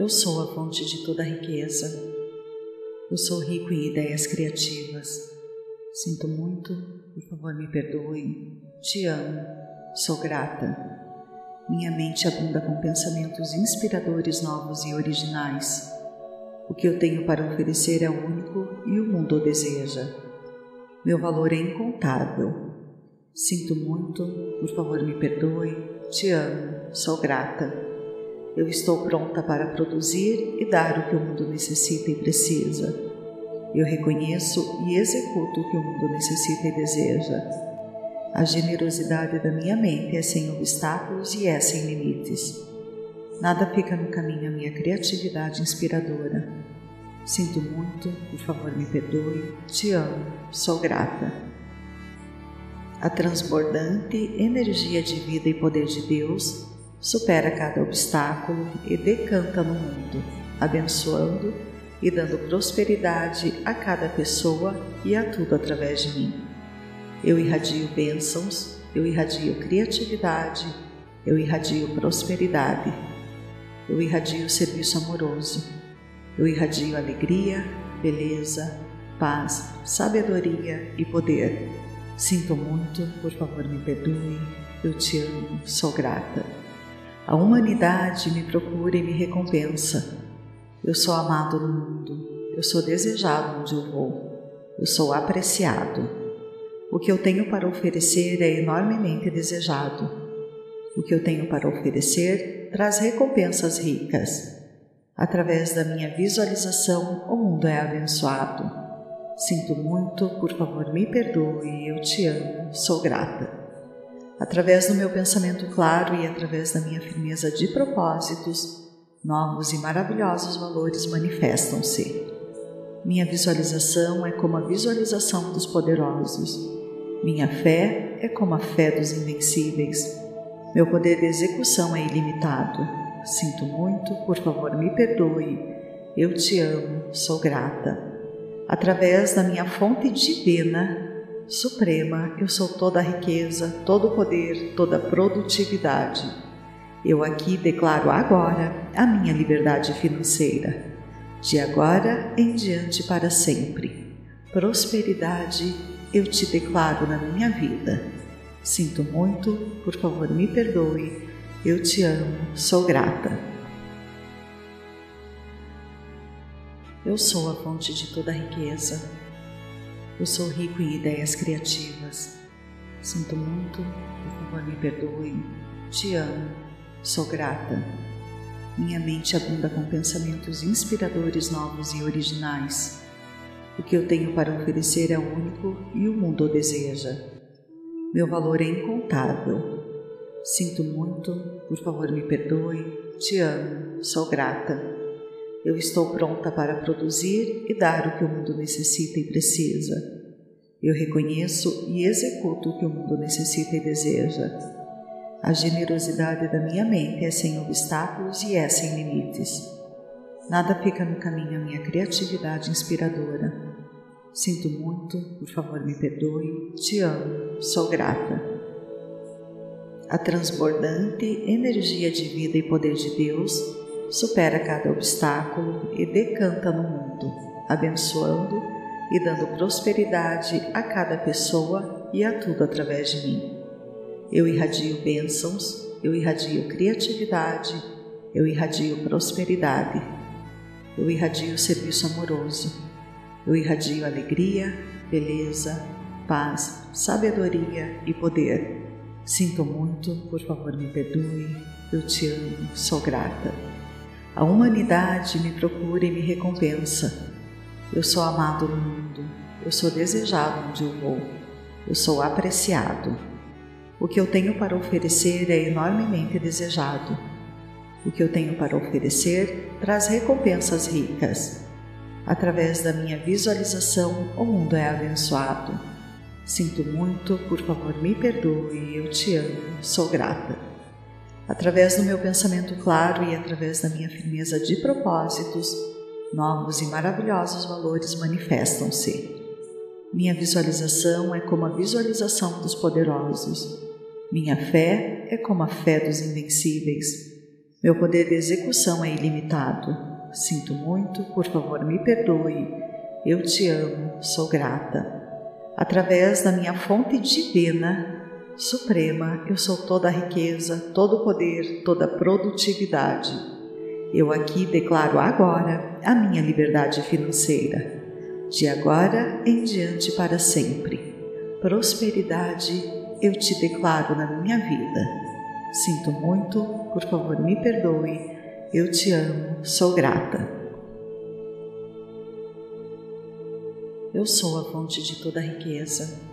Eu sou a fonte de toda riqueza. Eu sou rico em ideias criativas. Sinto muito, por favor me perdoe. Te amo, sou grata. Minha mente abunda com pensamentos inspiradores novos e originais. O que eu tenho para oferecer é único e o mundo o deseja. Meu valor é incontável. Sinto muito, por favor me perdoe. Te amo, sou grata. Eu estou pronta para produzir e dar o que o mundo necessita e precisa. Eu reconheço e executo o que o mundo necessita e deseja. A generosidade da minha mente é sem obstáculos e é sem limites. Nada fica no caminho à minha criatividade inspiradora. Sinto muito, por favor me perdoe, te amo, sou grata. A transbordante energia de vida e poder de Deus supera cada obstáculo e decanta no mundo, abençoando e dando prosperidade a cada pessoa e a tudo através de mim. Eu irradio bênçãos, eu irradio criatividade, eu irradio prosperidade, eu irradio serviço amoroso, eu irradio alegria, beleza, paz, sabedoria e poder. Sinto muito, por favor me perdoe, eu te amo, sou grata. A humanidade me procura e me recompensa. Eu sou amado no mundo, eu sou desejado onde eu vou, eu sou apreciado. O que eu tenho para oferecer é enormemente desejado. O que eu tenho para oferecer traz recompensas ricas. Através da minha visualização, o mundo é abençoado. Sinto muito, por favor, me perdoe, eu te amo, sou grata. Através do meu pensamento claro e através da minha firmeza de propósitos, novos e maravilhosos valores manifestam-se. Minha visualização é como a visualização dos poderosos. Minha fé é como a fé dos invencíveis. Meu poder de execução é ilimitado. Sinto muito, por favor, me perdoe. Eu te amo, sou grata. Através da minha fonte divina, Suprema, eu sou toda a riqueza, todo o poder, toda a produtividade. Eu aqui declaro agora a minha liberdade financeira, de agora em diante para sempre. Prosperidade eu te declaro na minha vida. Sinto muito, por favor me perdoe, eu te amo, sou grata. Eu sou a fonte de toda a riqueza eu sou rico em ideias criativas. Sinto muito, por favor me perdoe. Te amo, sou grata. Minha mente abunda com pensamentos inspiradores novos e originais. O que eu tenho para oferecer é único e o mundo o deseja. Meu valor é incontável. Sinto muito, por favor me perdoe. Te amo, sou grata. Eu estou pronta para produzir e dar o que o mundo necessita e precisa. Eu reconheço e executo o que o mundo necessita e deseja. A generosidade da minha mente é sem obstáculos e é sem limites. Nada fica no caminho à minha criatividade inspiradora. Sinto muito, por favor me perdoe, te amo, sou grata. A transbordante energia de vida e poder de Deus supera cada obstáculo e decanta no mundo, abençoando e dando prosperidade a cada pessoa e a tudo através de mim. Eu irradio bênçãos, eu irradio criatividade, eu irradio prosperidade, eu irradio serviço amoroso, eu irradio alegria, beleza, paz, sabedoria e poder. Sinto muito, por favor me perdoe, eu te amo, sou grata. A humanidade me procura e me recompensa. Eu sou amado no mundo, eu sou desejado onde eu vou, eu sou apreciado. O que eu tenho para oferecer é enormemente desejado. O que eu tenho para oferecer traz recompensas ricas. Através da minha visualização, o mundo é abençoado. Sinto muito, por favor, me perdoe, eu te amo, sou grata. Através do meu pensamento claro e através da minha firmeza de propósitos, novos e maravilhosos valores manifestam-se. Minha visualização é como a visualização dos poderosos. Minha fé é como a fé dos invencíveis. Meu poder de execução é ilimitado. Sinto muito, por favor, me perdoe. Eu te amo, sou grata. Através da minha fonte divina, suprema, eu sou toda a riqueza, todo o poder, toda a produtividade. Eu aqui declaro agora a minha liberdade financeira. De agora em diante para sempre. Prosperidade eu te declaro na minha vida. Sinto muito, por favor, me perdoe. Eu te amo, sou grata. Eu sou a fonte de toda riqueza.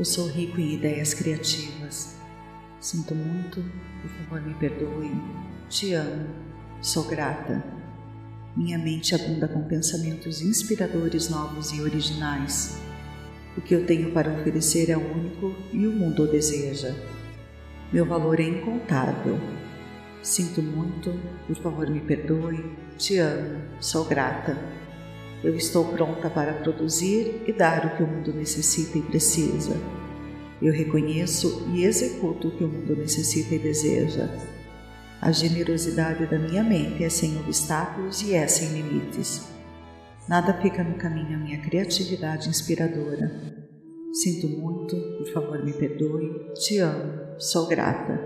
Eu sou rico em ideias criativas. Sinto muito, por favor, me perdoe. Te amo, sou grata. Minha mente abunda com pensamentos inspiradores novos e originais. O que eu tenho para oferecer é único e o mundo o deseja. Meu valor é incontável. Sinto muito, por favor, me perdoe. Te amo, sou grata. Eu estou pronta para produzir e dar o que o mundo necessita e precisa. Eu reconheço e executo o que o mundo necessita e deseja. A generosidade da minha mente é sem obstáculos e é sem limites. Nada fica no caminho à minha criatividade inspiradora. Sinto muito, por favor me perdoe, te amo, sou grata.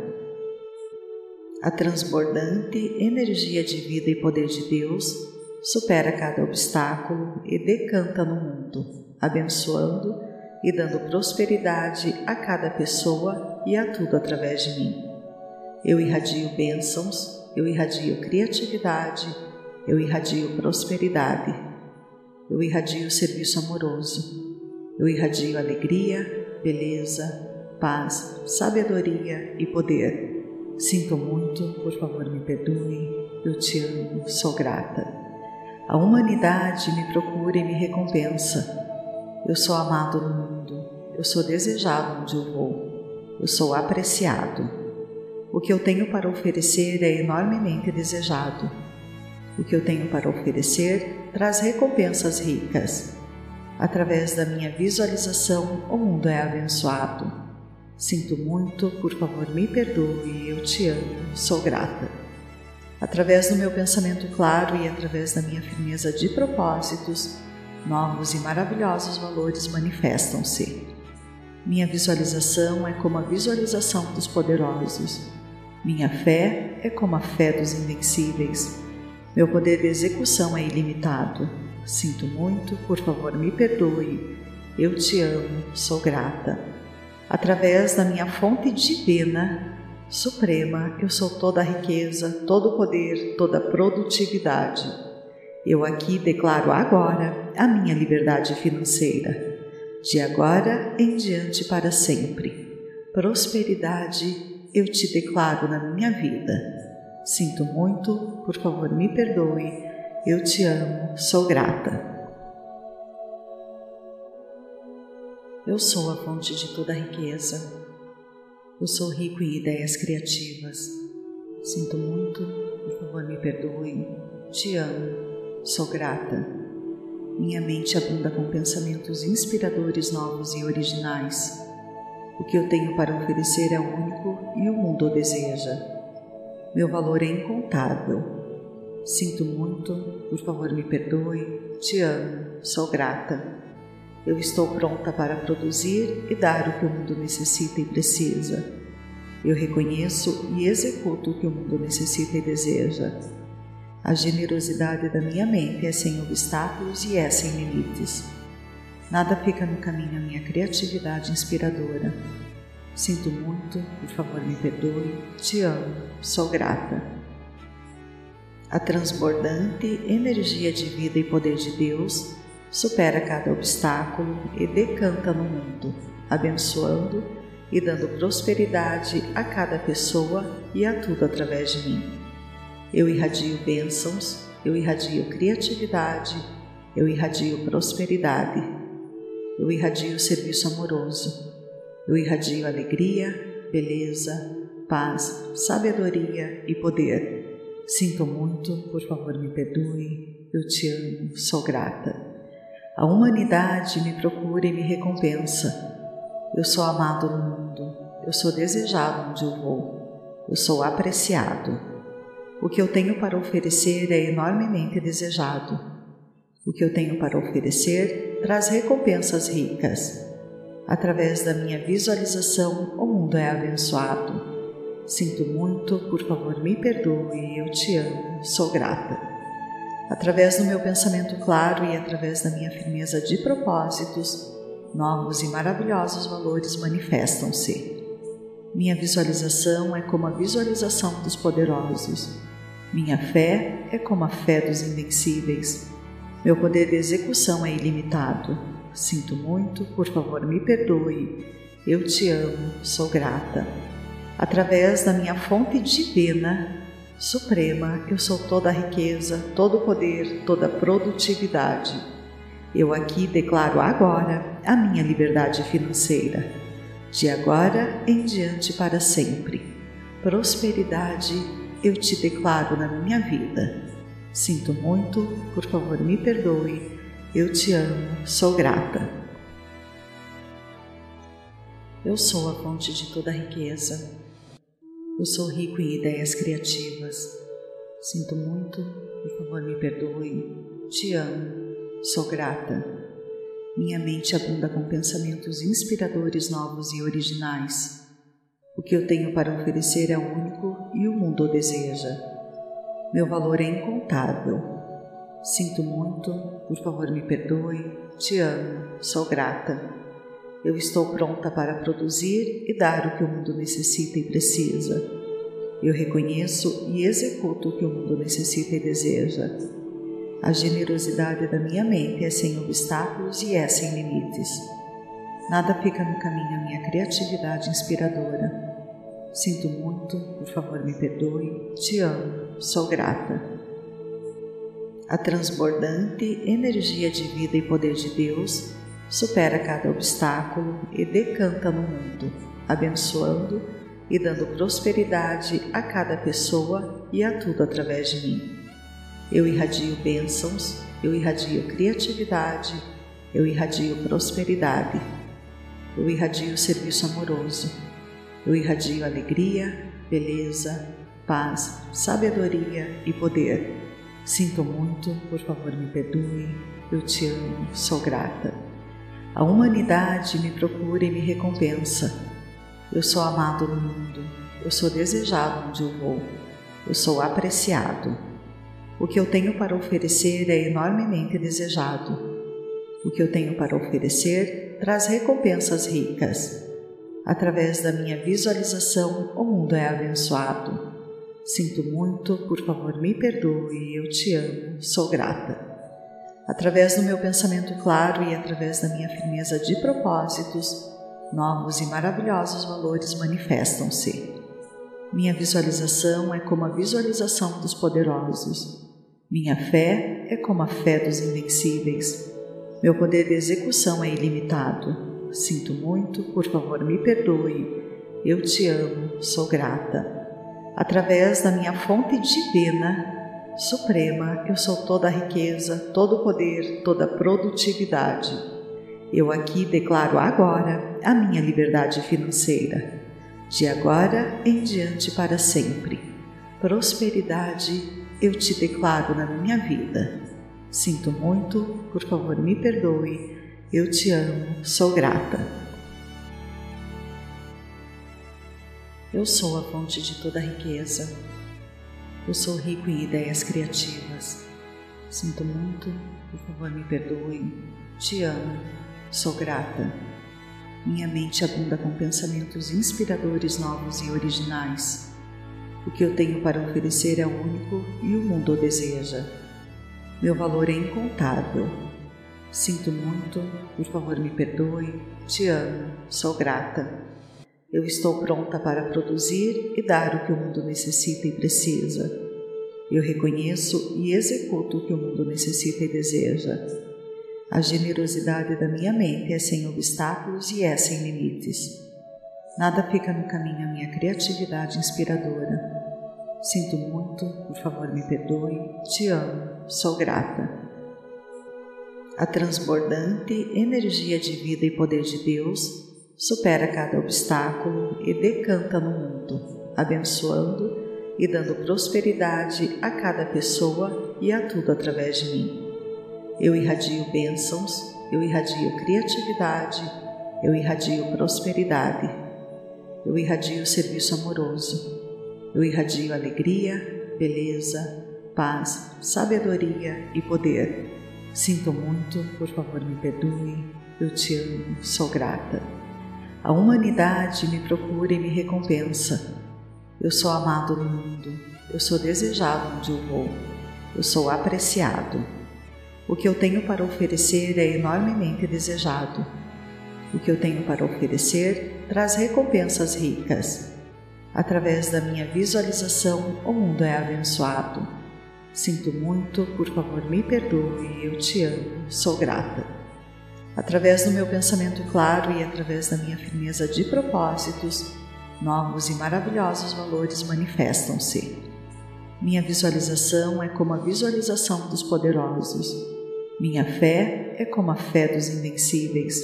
A transbordante energia de vida e poder de Deus supera cada obstáculo e decanta no mundo, abençoando e dando prosperidade a cada pessoa e a tudo através de mim. Eu irradio bênçãos, eu irradio criatividade, eu irradio prosperidade, eu irradio serviço amoroso, eu irradio alegria, beleza, paz, sabedoria e poder. Sinto muito, por favor me perdoe, eu te amo, sou grata. A humanidade me procura e me recompensa. Eu sou amado no mundo, eu sou desejado onde eu vou, eu sou apreciado. O que eu tenho para oferecer é enormemente desejado. O que eu tenho para oferecer traz recompensas ricas. Através da minha visualização, o mundo é abençoado. Sinto muito, por favor, me perdoe, eu te amo, sou grata. Através do meu pensamento claro e através da minha firmeza de propósitos, novos e maravilhosos valores manifestam-se. Minha visualização é como a visualização dos poderosos. Minha fé é como a fé dos invencíveis. Meu poder de execução é ilimitado. Sinto muito, por favor, me perdoe. Eu te amo, sou grata. Através da minha fonte divina, Suprema, eu sou toda a riqueza, todo o poder, toda a produtividade. Eu aqui declaro agora a minha liberdade financeira. De agora em diante para sempre. Prosperidade eu te declaro na minha vida. Sinto muito, por favor me perdoe. Eu te amo, sou grata. Eu sou a fonte de toda a riqueza eu sou rico em ideias criativas. Sinto muito, por favor, me perdoe. Te amo, sou grata. Minha mente abunda com pensamentos inspiradores novos e originais. O que eu tenho para oferecer é único e o mundo o deseja. Meu valor é incontável. Sinto muito, por favor, me perdoe. Te amo, sou grata. Eu estou pronta para produzir e dar o que o mundo necessita e precisa. Eu reconheço e executo o que o mundo necessita e deseja. A generosidade da minha mente é sem obstáculos e é sem limites. Nada fica no caminho à minha criatividade inspiradora. Sinto muito, por favor me perdoe, te amo, sou grata. A transbordante energia de vida e poder de Deus supera cada obstáculo e decanta no mundo, abençoando e dando prosperidade a cada pessoa e a tudo através de mim. Eu irradio bênçãos, eu irradio criatividade, eu irradio prosperidade, eu irradio serviço amoroso, eu irradio alegria, beleza, paz, sabedoria e poder. Sinto muito, por favor me perdoe, eu te amo, sou grata. A humanidade me procura e me recompensa. Eu sou amado no mundo, eu sou desejado onde eu vou, eu sou apreciado. O que eu tenho para oferecer é enormemente desejado. O que eu tenho para oferecer traz recompensas ricas. Através da minha visualização, o mundo é abençoado. Sinto muito, por favor, me perdoe, eu te amo, sou grata. Através do meu pensamento claro e através da minha firmeza de propósitos, novos e maravilhosos valores manifestam-se. Minha visualização é como a visualização dos poderosos. Minha fé é como a fé dos invencíveis. Meu poder de execução é ilimitado. Sinto muito, por favor, me perdoe. Eu te amo, sou grata. Através da minha fonte divina, suprema, eu sou toda a riqueza, todo o poder, toda a produtividade. Eu aqui declaro agora a minha liberdade financeira, de agora em diante para sempre. Prosperidade eu te declaro na minha vida. Sinto muito, por favor me perdoe, eu te amo, sou grata. Eu sou a fonte de toda a riqueza eu sou rico em ideias criativas. Sinto muito, por favor, me perdoe. Te amo, sou grata. Minha mente abunda com pensamentos inspiradores novos e originais. O que eu tenho para oferecer é único e o mundo o deseja. Meu valor é incontável. Sinto muito, por favor, me perdoe. Te amo, sou grata. Eu estou pronta para produzir e dar o que o mundo necessita e precisa. Eu reconheço e executo o que o mundo necessita e deseja. A generosidade da minha mente é sem obstáculos e é sem limites. Nada fica no caminho à minha criatividade inspiradora. Sinto muito, por favor me perdoe, te amo, sou grata. A transbordante energia de vida e poder de Deus supera cada obstáculo e decanta no mundo, abençoando e dando prosperidade a cada pessoa e a tudo através de mim. Eu irradio bênçãos, eu irradio criatividade, eu irradio prosperidade, eu irradio serviço amoroso, eu irradio alegria, beleza, paz, sabedoria e poder. Sinto muito, por favor me perdoe, eu te amo, sou grata. A humanidade me procura e me recompensa. Eu sou amado no mundo, eu sou desejado onde eu vou, eu sou apreciado. O que eu tenho para oferecer é enormemente desejado. O que eu tenho para oferecer traz recompensas ricas. Através da minha visualização, o mundo é abençoado. Sinto muito, por favor, me perdoe, eu te amo, sou grata. Através do meu pensamento claro e através da minha firmeza de propósitos, novos e maravilhosos valores manifestam-se. Minha visualização é como a visualização dos poderosos. Minha fé é como a fé dos invencíveis. Meu poder de execução é ilimitado. Sinto muito, por favor, me perdoe. Eu te amo, sou grata. Através da minha fonte divina, Suprema, eu sou toda a riqueza, todo o poder, toda a produtividade. Eu aqui declaro agora a minha liberdade financeira, de agora em diante para sempre. Prosperidade eu te declaro na minha vida. Sinto muito, por favor me perdoe, eu te amo, sou grata. Eu sou a fonte de toda a riqueza eu sou rico em ideias criativas. Sinto muito, por favor me perdoe. Te amo, sou grata. Minha mente abunda com pensamentos inspiradores novos e originais. O que eu tenho para oferecer é único e o mundo o deseja. Meu valor é incontável. Sinto muito, por favor me perdoe. Te amo, sou grata. Eu estou pronta para produzir e dar o que o mundo necessita e precisa. Eu reconheço e executo o que o mundo necessita e deseja. A generosidade da minha mente é sem obstáculos e é sem limites. Nada fica no caminho à minha criatividade inspiradora. Sinto muito, por favor me perdoe, te amo, sou grata. A transbordante energia de vida e poder de Deus supera cada obstáculo e decanta no mundo, abençoando e dando prosperidade a cada pessoa e a tudo através de mim. Eu irradio bênçãos, eu irradio criatividade, eu irradio prosperidade, eu irradio serviço amoroso, eu irradio alegria, beleza, paz, sabedoria e poder. Sinto muito, por favor me perdoe, eu te amo, sou grata. A humanidade me procura e me recompensa. Eu sou amado no mundo, eu sou desejado onde eu vou, eu sou apreciado. O que eu tenho para oferecer é enormemente desejado. O que eu tenho para oferecer traz recompensas ricas. Através da minha visualização, o mundo é abençoado. Sinto muito, por favor, me perdoe, eu te amo, sou grata. Através do meu pensamento claro e através da minha firmeza de propósitos, novos e maravilhosos valores manifestam-se. Minha visualização é como a visualização dos poderosos. Minha fé é como a fé dos invencíveis.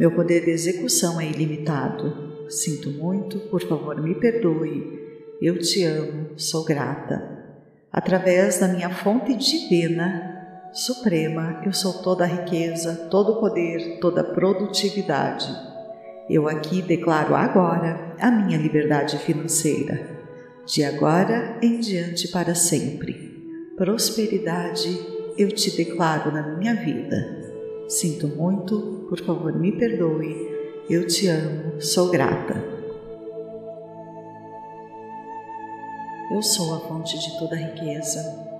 Meu poder de execução é ilimitado. Sinto muito, por favor, me perdoe. Eu te amo, sou grata. Através da minha fonte divina, Suprema, eu sou toda a riqueza, todo poder, toda produtividade. Eu aqui declaro agora a minha liberdade financeira, de agora em diante para sempre. Prosperidade eu te declaro na minha vida. Sinto muito, por favor me perdoe, eu te amo, sou grata. Eu sou a fonte de toda riqueza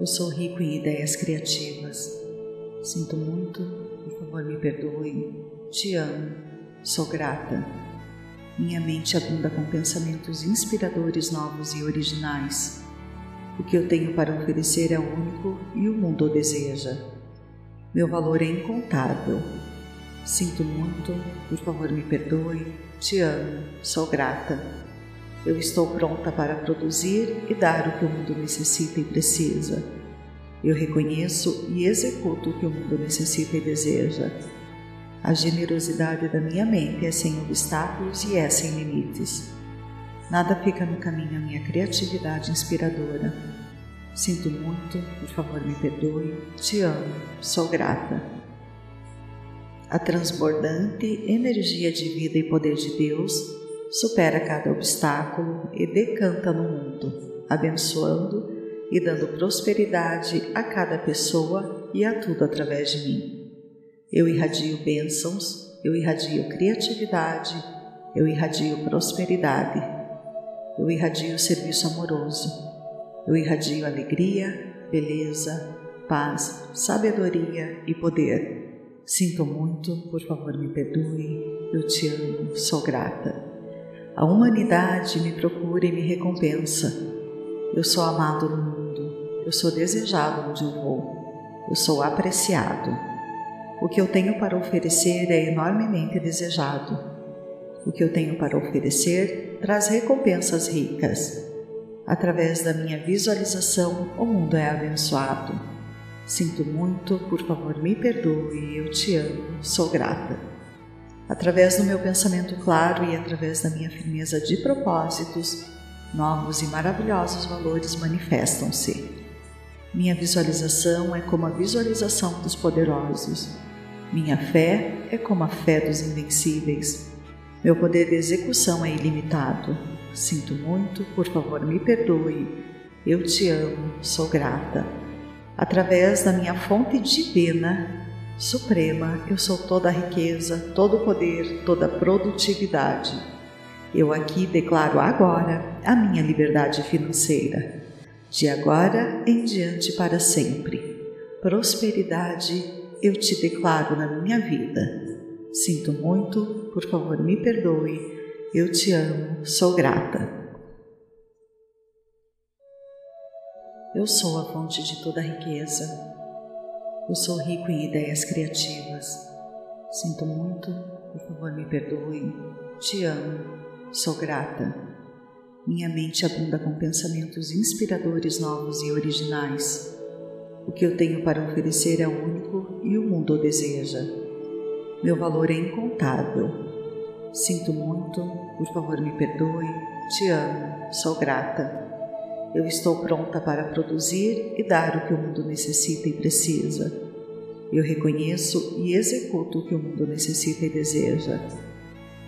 eu sou rico em ideias criativas. Sinto muito, por favor me perdoe. Te amo, sou grata. Minha mente abunda com pensamentos inspiradores novos e originais. O que eu tenho para oferecer é único e o mundo o deseja. Meu valor é incontável. Sinto muito, por favor me perdoe. Te amo, sou grata. Eu estou pronta para produzir e dar o que o mundo necessita e precisa. Eu reconheço e executo o que o mundo necessita e deseja. A generosidade da minha mente é sem obstáculos e é sem limites. Nada fica no caminho à minha criatividade inspiradora. Sinto muito, por favor me perdoe, te amo, sou grata. A transbordante energia de vida e poder de Deus supera cada obstáculo e decanta no mundo, abençoando e dando prosperidade a cada pessoa e a tudo através de mim. Eu irradio bênçãos, eu irradio criatividade, eu irradio prosperidade, eu irradio serviço amoroso, eu irradio alegria, beleza, paz, sabedoria e poder. Sinto muito, por favor me perdoe, eu te amo, sou grata. A humanidade me procura e me recompensa. Eu sou amado no mundo, eu sou desejado onde eu vou, eu sou apreciado. O que eu tenho para oferecer é enormemente desejado. O que eu tenho para oferecer traz recompensas ricas. Através da minha visualização, o mundo é abençoado. Sinto muito, por favor, me perdoe, eu te amo, sou grata. Através do meu pensamento claro e através da minha firmeza de propósitos, novos e maravilhosos valores manifestam-se. Minha visualização é como a visualização dos poderosos. Minha fé é como a fé dos invencíveis. Meu poder de execução é ilimitado. Sinto muito, por favor, me perdoe. Eu te amo, sou grata. Através da minha fonte divina, Suprema, eu sou toda a riqueza, todo o poder, toda a produtividade. Eu aqui declaro agora a minha liberdade financeira, de agora em diante para sempre. Prosperidade eu te declaro na minha vida. Sinto muito, por favor me perdoe, eu te amo, sou grata. Eu sou a fonte de toda a riqueza eu sou rico em ideias criativas. Sinto muito, por favor me perdoe. Te amo, sou grata. Minha mente abunda com pensamentos inspiradores novos e originais. O que eu tenho para oferecer é único e o mundo deseja. Meu valor é incontável. Sinto muito, por favor me perdoe, te amo, sou grata. Eu estou pronta para produzir e dar o que o mundo necessita e precisa. Eu reconheço e executo o que o mundo necessita e deseja.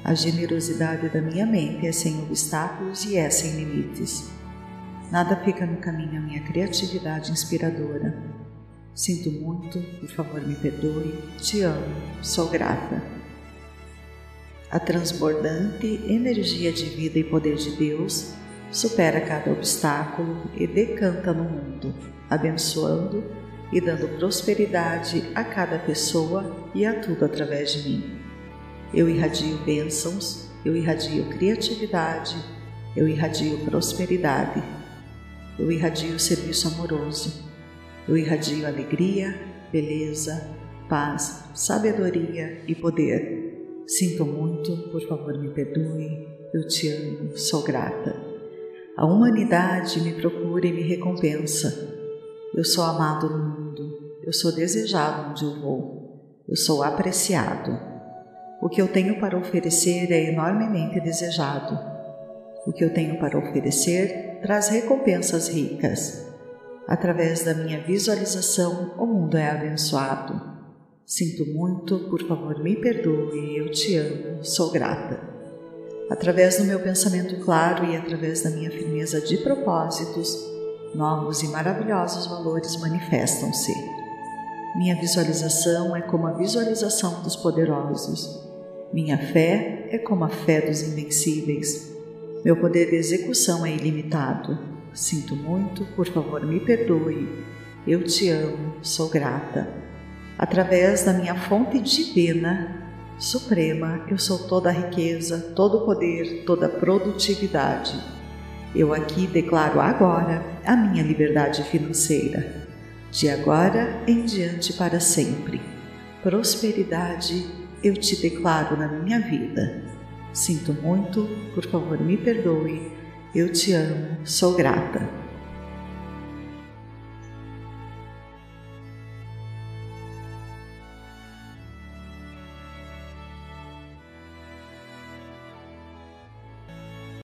A generosidade da minha mente é sem obstáculos e é sem limites. Nada fica no caminho à minha criatividade inspiradora. Sinto muito, por favor me perdoe, te amo, sou grata. A transbordante energia de vida e poder de Deus supera cada obstáculo e decanta no mundo, abençoando e dando prosperidade a cada pessoa e a tudo através de mim. Eu irradio bênçãos, eu irradio criatividade, eu irradio prosperidade, eu irradio serviço amoroso, eu irradio alegria, beleza, paz, sabedoria e poder. Sinto muito, por favor me perdoe, eu te amo, sou grata. A humanidade me procura e me recompensa. Eu sou amado no mundo, eu sou desejado onde eu vou, eu sou apreciado. O que eu tenho para oferecer é enormemente desejado. O que eu tenho para oferecer traz recompensas ricas. Através da minha visualização, o mundo é abençoado. Sinto muito, por favor, me perdoe, eu te amo, sou grata. Através do meu pensamento claro e através da minha firmeza de propósitos, novos e maravilhosos valores manifestam-se. Minha visualização é como a visualização dos poderosos. Minha fé é como a fé dos invencíveis. Meu poder de execução é ilimitado. Sinto muito, por favor, me perdoe. Eu te amo, sou grata. Através da minha fonte divina, suprema, eu sou toda a riqueza, todo o poder, toda a produtividade. Eu aqui declaro agora a minha liberdade financeira, de agora em diante para sempre. Prosperidade eu te declaro na minha vida. Sinto muito, por favor me perdoe eu te amo, sou grata.